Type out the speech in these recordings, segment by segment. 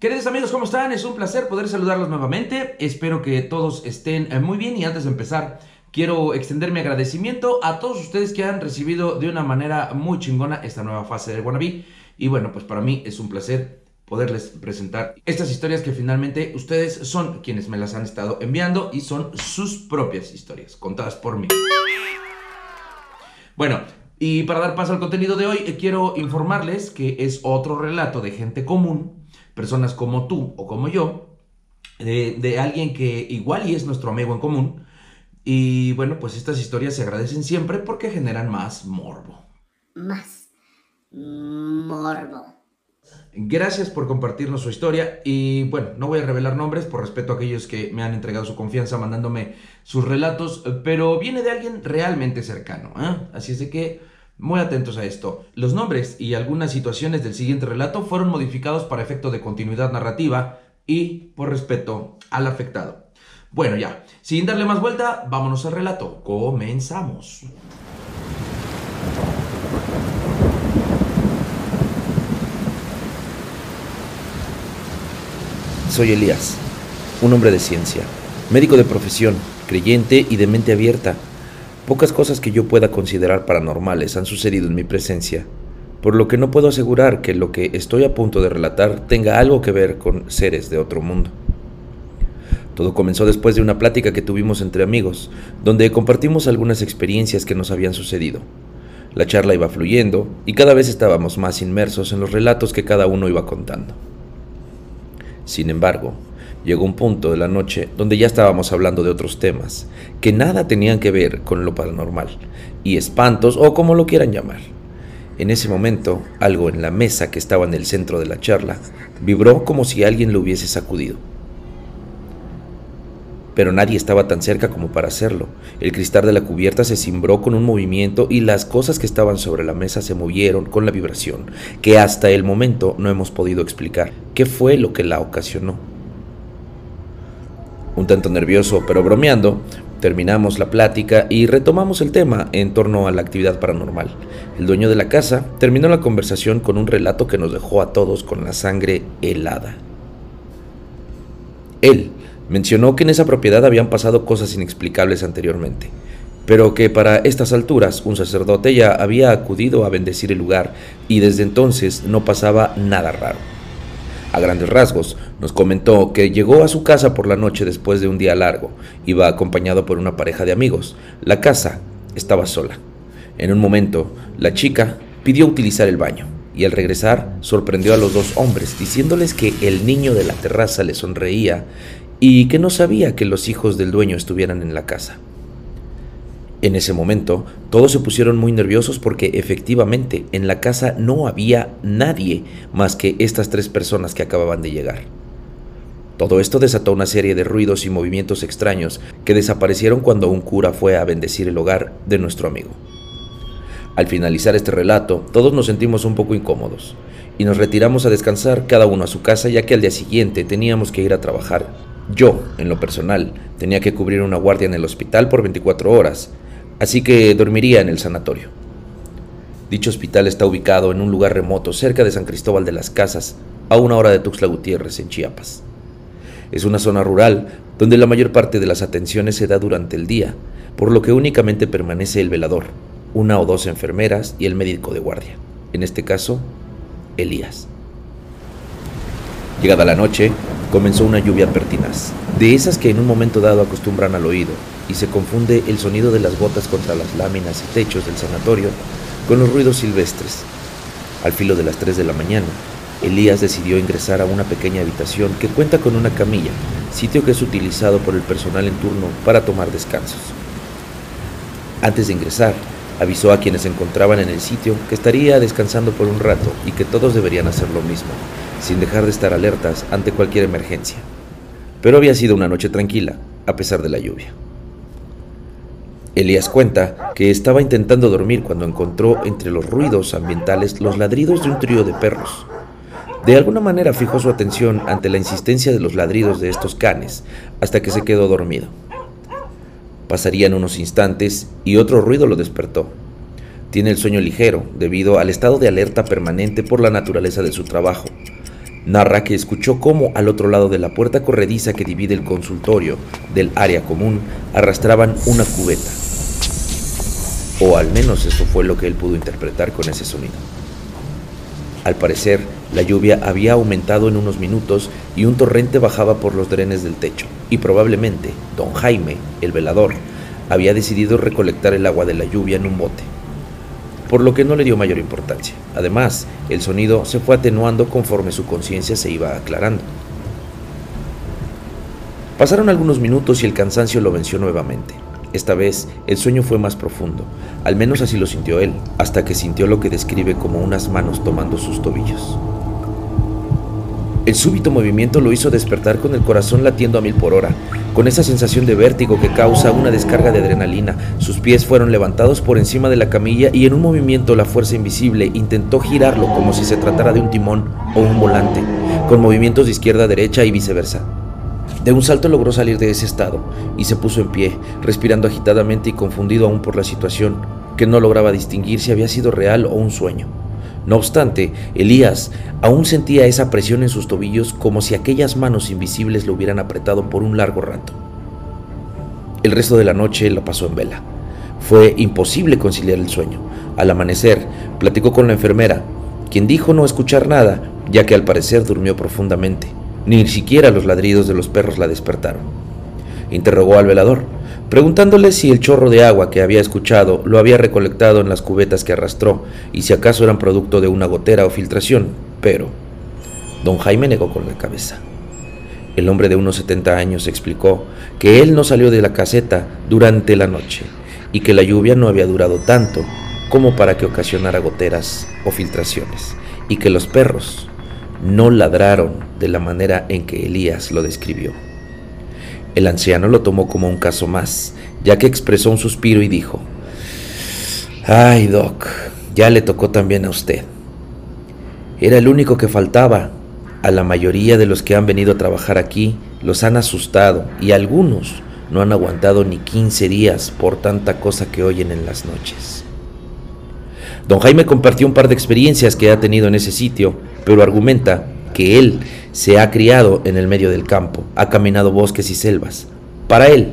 Queridos amigos, ¿cómo están? Es un placer poder saludarlos nuevamente. Espero que todos estén eh, muy bien y antes de empezar, quiero extender mi agradecimiento a todos ustedes que han recibido de una manera muy chingona esta nueva fase de Wannabe. Y bueno, pues para mí es un placer poderles presentar estas historias que finalmente ustedes son quienes me las han estado enviando y son sus propias historias, contadas por mí. Bueno, y para dar paso al contenido de hoy, eh, quiero informarles que es otro relato de gente común, personas como tú o como yo, de, de alguien que igual y es nuestro amigo en común. Y bueno, pues estas historias se agradecen siempre porque generan más morbo. Más morbo. Gracias por compartirnos su historia y bueno, no voy a revelar nombres por respeto a aquellos que me han entregado su confianza mandándome sus relatos, pero viene de alguien realmente cercano, ¿eh? así es de que muy atentos a esto. Los nombres y algunas situaciones del siguiente relato fueron modificados para efecto de continuidad narrativa y por respeto al afectado. Bueno ya, sin darle más vuelta, vámonos al relato. Comenzamos. Soy Elías, un hombre de ciencia, médico de profesión, creyente y de mente abierta. Pocas cosas que yo pueda considerar paranormales han sucedido en mi presencia, por lo que no puedo asegurar que lo que estoy a punto de relatar tenga algo que ver con seres de otro mundo. Todo comenzó después de una plática que tuvimos entre amigos, donde compartimos algunas experiencias que nos habían sucedido. La charla iba fluyendo y cada vez estábamos más inmersos en los relatos que cada uno iba contando. Sin embargo, llegó un punto de la noche donde ya estábamos hablando de otros temas, que nada tenían que ver con lo paranormal, y espantos o como lo quieran llamar. En ese momento, algo en la mesa que estaba en el centro de la charla vibró como si alguien lo hubiese sacudido. Pero nadie estaba tan cerca como para hacerlo. El cristal de la cubierta se cimbró con un movimiento y las cosas que estaban sobre la mesa se movieron con la vibración, que hasta el momento no hemos podido explicar qué fue lo que la ocasionó. Un tanto nervioso, pero bromeando, terminamos la plática y retomamos el tema en torno a la actividad paranormal. El dueño de la casa terminó la conversación con un relato que nos dejó a todos con la sangre helada. Él mencionó que en esa propiedad habían pasado cosas inexplicables anteriormente, pero que para estas alturas un sacerdote ya había acudido a bendecir el lugar y desde entonces no pasaba nada raro. A grandes rasgos, nos comentó que llegó a su casa por la noche después de un día largo. Iba acompañado por una pareja de amigos. La casa estaba sola. En un momento, la chica pidió utilizar el baño y al regresar sorprendió a los dos hombres diciéndoles que el niño de la terraza le sonreía y que no sabía que los hijos del dueño estuvieran en la casa. En ese momento, todos se pusieron muy nerviosos porque efectivamente en la casa no había nadie más que estas tres personas que acababan de llegar. Todo esto desató una serie de ruidos y movimientos extraños que desaparecieron cuando un cura fue a bendecir el hogar de nuestro amigo. Al finalizar este relato, todos nos sentimos un poco incómodos y nos retiramos a descansar cada uno a su casa ya que al día siguiente teníamos que ir a trabajar. Yo, en lo personal, tenía que cubrir una guardia en el hospital por 24 horas así que dormiría en el sanatorio. Dicho hospital está ubicado en un lugar remoto cerca de San Cristóbal de las Casas, a una hora de Tuxtla Gutiérrez, en Chiapas. Es una zona rural donde la mayor parte de las atenciones se da durante el día, por lo que únicamente permanece el velador, una o dos enfermeras y el médico de guardia, en este caso, Elías. Llegada la noche, comenzó una lluvia pertinaz, de esas que en un momento dado acostumbran al oído, y se confunde el sonido de las gotas contra las láminas y techos del sanatorio con los ruidos silvestres. Al filo de las 3 de la mañana, Elías decidió ingresar a una pequeña habitación que cuenta con una camilla, sitio que es utilizado por el personal en turno para tomar descansos. Antes de ingresar, avisó a quienes se encontraban en el sitio que estaría descansando por un rato y que todos deberían hacer lo mismo, sin dejar de estar alertas ante cualquier emergencia. Pero había sido una noche tranquila, a pesar de la lluvia. Elías cuenta que estaba intentando dormir cuando encontró entre los ruidos ambientales los ladridos de un trío de perros. De alguna manera fijó su atención ante la insistencia de los ladridos de estos canes hasta que se quedó dormido. Pasarían unos instantes y otro ruido lo despertó. Tiene el sueño ligero debido al estado de alerta permanente por la naturaleza de su trabajo. narra que escuchó cómo al otro lado de la puerta corrediza que divide el consultorio del área común arrastraban una cubeta. O al menos eso fue lo que él pudo interpretar con ese sonido. Al parecer, la lluvia había aumentado en unos minutos y un torrente bajaba por los drenes del techo, y probablemente don Jaime, el velador, había decidido recolectar el agua de la lluvia en un bote, por lo que no le dio mayor importancia. Además, el sonido se fue atenuando conforme su conciencia se iba aclarando. Pasaron algunos minutos y el cansancio lo venció nuevamente. Esta vez el sueño fue más profundo, al menos así lo sintió él, hasta que sintió lo que describe como unas manos tomando sus tobillos. El súbito movimiento lo hizo despertar con el corazón latiendo a mil por hora, con esa sensación de vértigo que causa una descarga de adrenalina. Sus pies fueron levantados por encima de la camilla y en un movimiento la fuerza invisible intentó girarlo como si se tratara de un timón o un volante, con movimientos de izquierda a derecha y viceversa. De un salto logró salir de ese estado y se puso en pie, respirando agitadamente y confundido aún por la situación, que no lograba distinguir si había sido real o un sueño. No obstante, Elías aún sentía esa presión en sus tobillos como si aquellas manos invisibles lo hubieran apretado por un largo rato. El resto de la noche lo pasó en vela. Fue imposible conciliar el sueño. Al amanecer, platicó con la enfermera, quien dijo no escuchar nada, ya que al parecer durmió profundamente. Ni siquiera los ladridos de los perros la despertaron. Interrogó al velador, preguntándole si el chorro de agua que había escuchado lo había recolectado en las cubetas que arrastró y si acaso eran producto de una gotera o filtración, pero don Jaime negó con la cabeza. El hombre de unos 70 años explicó que él no salió de la caseta durante la noche y que la lluvia no había durado tanto como para que ocasionara goteras o filtraciones y que los perros no ladraron de la manera en que Elías lo describió. El anciano lo tomó como un caso más, ya que expresó un suspiro y dijo, Ay, Doc, ya le tocó también a usted. Era el único que faltaba. A la mayoría de los que han venido a trabajar aquí los han asustado y algunos no han aguantado ni 15 días por tanta cosa que oyen en las noches. Don Jaime compartió un par de experiencias que ha tenido en ese sitio, pero argumenta que él se ha criado en el medio del campo, ha caminado bosques y selvas. Para él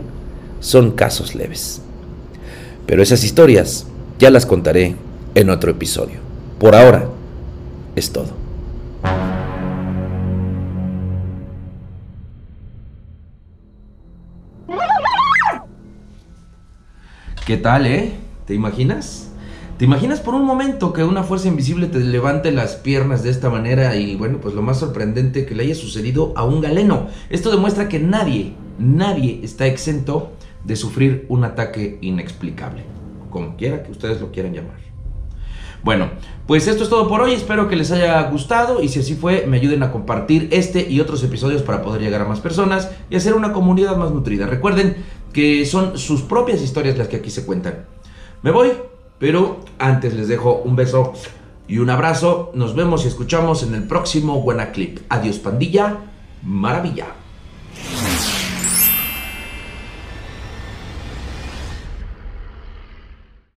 son casos leves. Pero esas historias ya las contaré en otro episodio. Por ahora es todo. ¿Qué tal, eh? ¿Te imaginas? ¿Te imaginas por un momento que una fuerza invisible te levante las piernas de esta manera y bueno, pues lo más sorprendente que le haya sucedido a un galeno? Esto demuestra que nadie, nadie está exento de sufrir un ataque inexplicable, como quiera que ustedes lo quieran llamar. Bueno, pues esto es todo por hoy, espero que les haya gustado y si así fue, me ayuden a compartir este y otros episodios para poder llegar a más personas y hacer una comunidad más nutrida. Recuerden que son sus propias historias las que aquí se cuentan. Me voy, pero antes les dejo un beso y un abrazo. Nos vemos y escuchamos en el próximo Buena Clip. Adiós, pandilla. Maravilla.